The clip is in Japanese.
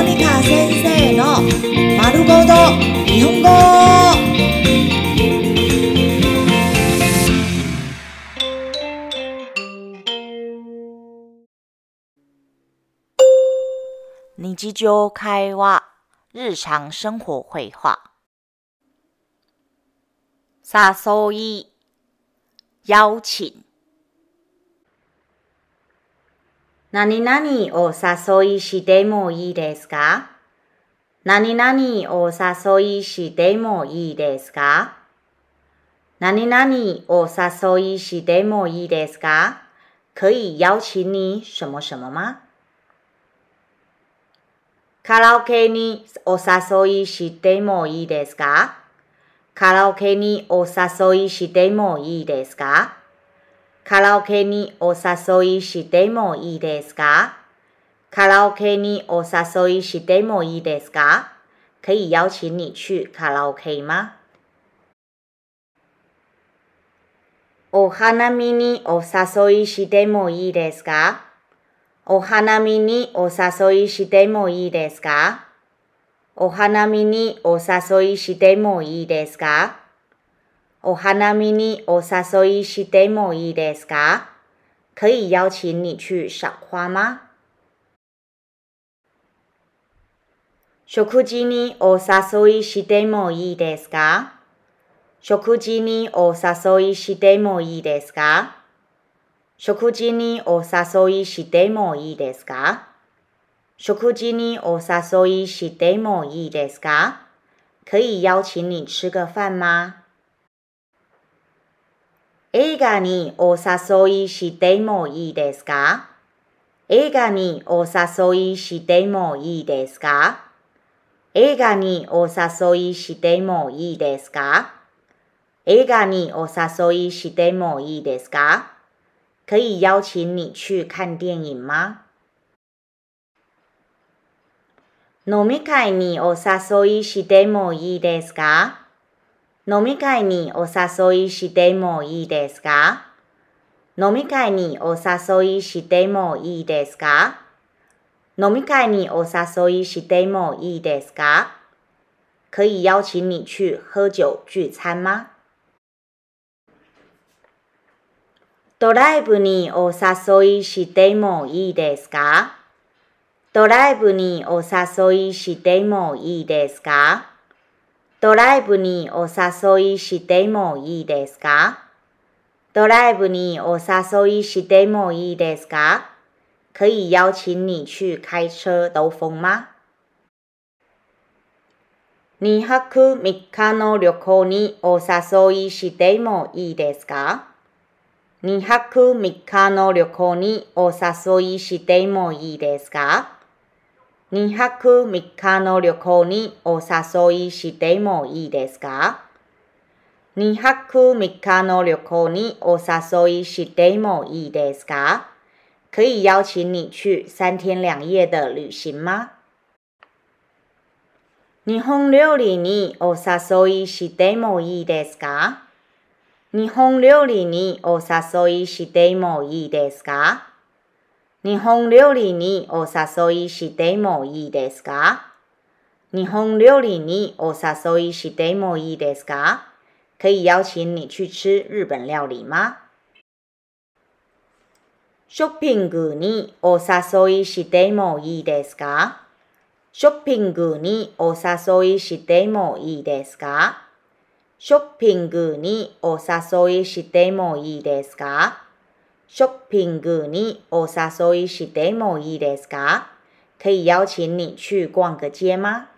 モニカ先生の丸ごと日本語。日常会話、日常生活会話。誘い、邀請。何々お誘いしてもいいですか？何々お誘いしてもいいですか？何々お誘いしてもいいですか？可以邀請你什麼什麼嗎カラオケにお誘いしてもいいですか？カラオケにお誘いしてもいいですか？カラオケにお誘いしてもいいですか？カラオケにお誘いしてもいいですか？可以邀請你去カラオケ嗎お花見にお誘いしてもいいですか？お花見にお誘いしてもいいですか？お花見にお誘いしてもいいですか？お花見にお誘いしてもいいですか？可以邀請你去賞花嗎食事にお誘いしてもいいですか？食事にお誘いしてもいいですか？食事にお誘いしてもいいですか？食事にお誘いしてもいいですか？可以邀請你吃個飯嗎映画にお誘いしてもいいですか？映画にお誘いしてもいいですか？映画にお誘いしてもいいですか？映画にお誘いしてもいいですか？可以邀請你去看電影嗎飲み会にお誘いしてもいいですか？飲み会にお誘いしてもいいですか？飲み会にお誘いしてもいいですか？飲み会にお誘いしてもいいですか？可以邀請你去喝酒聚餐嗎ドライブにお誘いしてもいいですか？ドライブにお誘いしてもいいですか？ドライブにお誘いしてもいいですか？ドライブにお誘いしてもいいですか？可以邀請你去開車兜風嗎2泊3日の旅行にお誘いしてもいいですか？2泊3日の旅行にお誘いしてもいいですか？2泊3日の旅行にお誘いしてもいいですか？2泊3日の旅行にお誘いしてもいいですか？可以邀請你去三天兩夜的旅行嗎日本料理にお誘いしてもいいですか？日本料理にお誘いしてもいいですか？日本料理にお誘いしてもいいですか？日本料理にお誘いしてもいいですか？可以邀請你去吃日本料理嗎ショッピングにお誘いしてもいいですか？ショッピングにお誘いしてもいいですか？ショッピングにお誘いしてもいいですか？ショッピングにお誘いしてもいいですか可以邀請你去逛個街嗎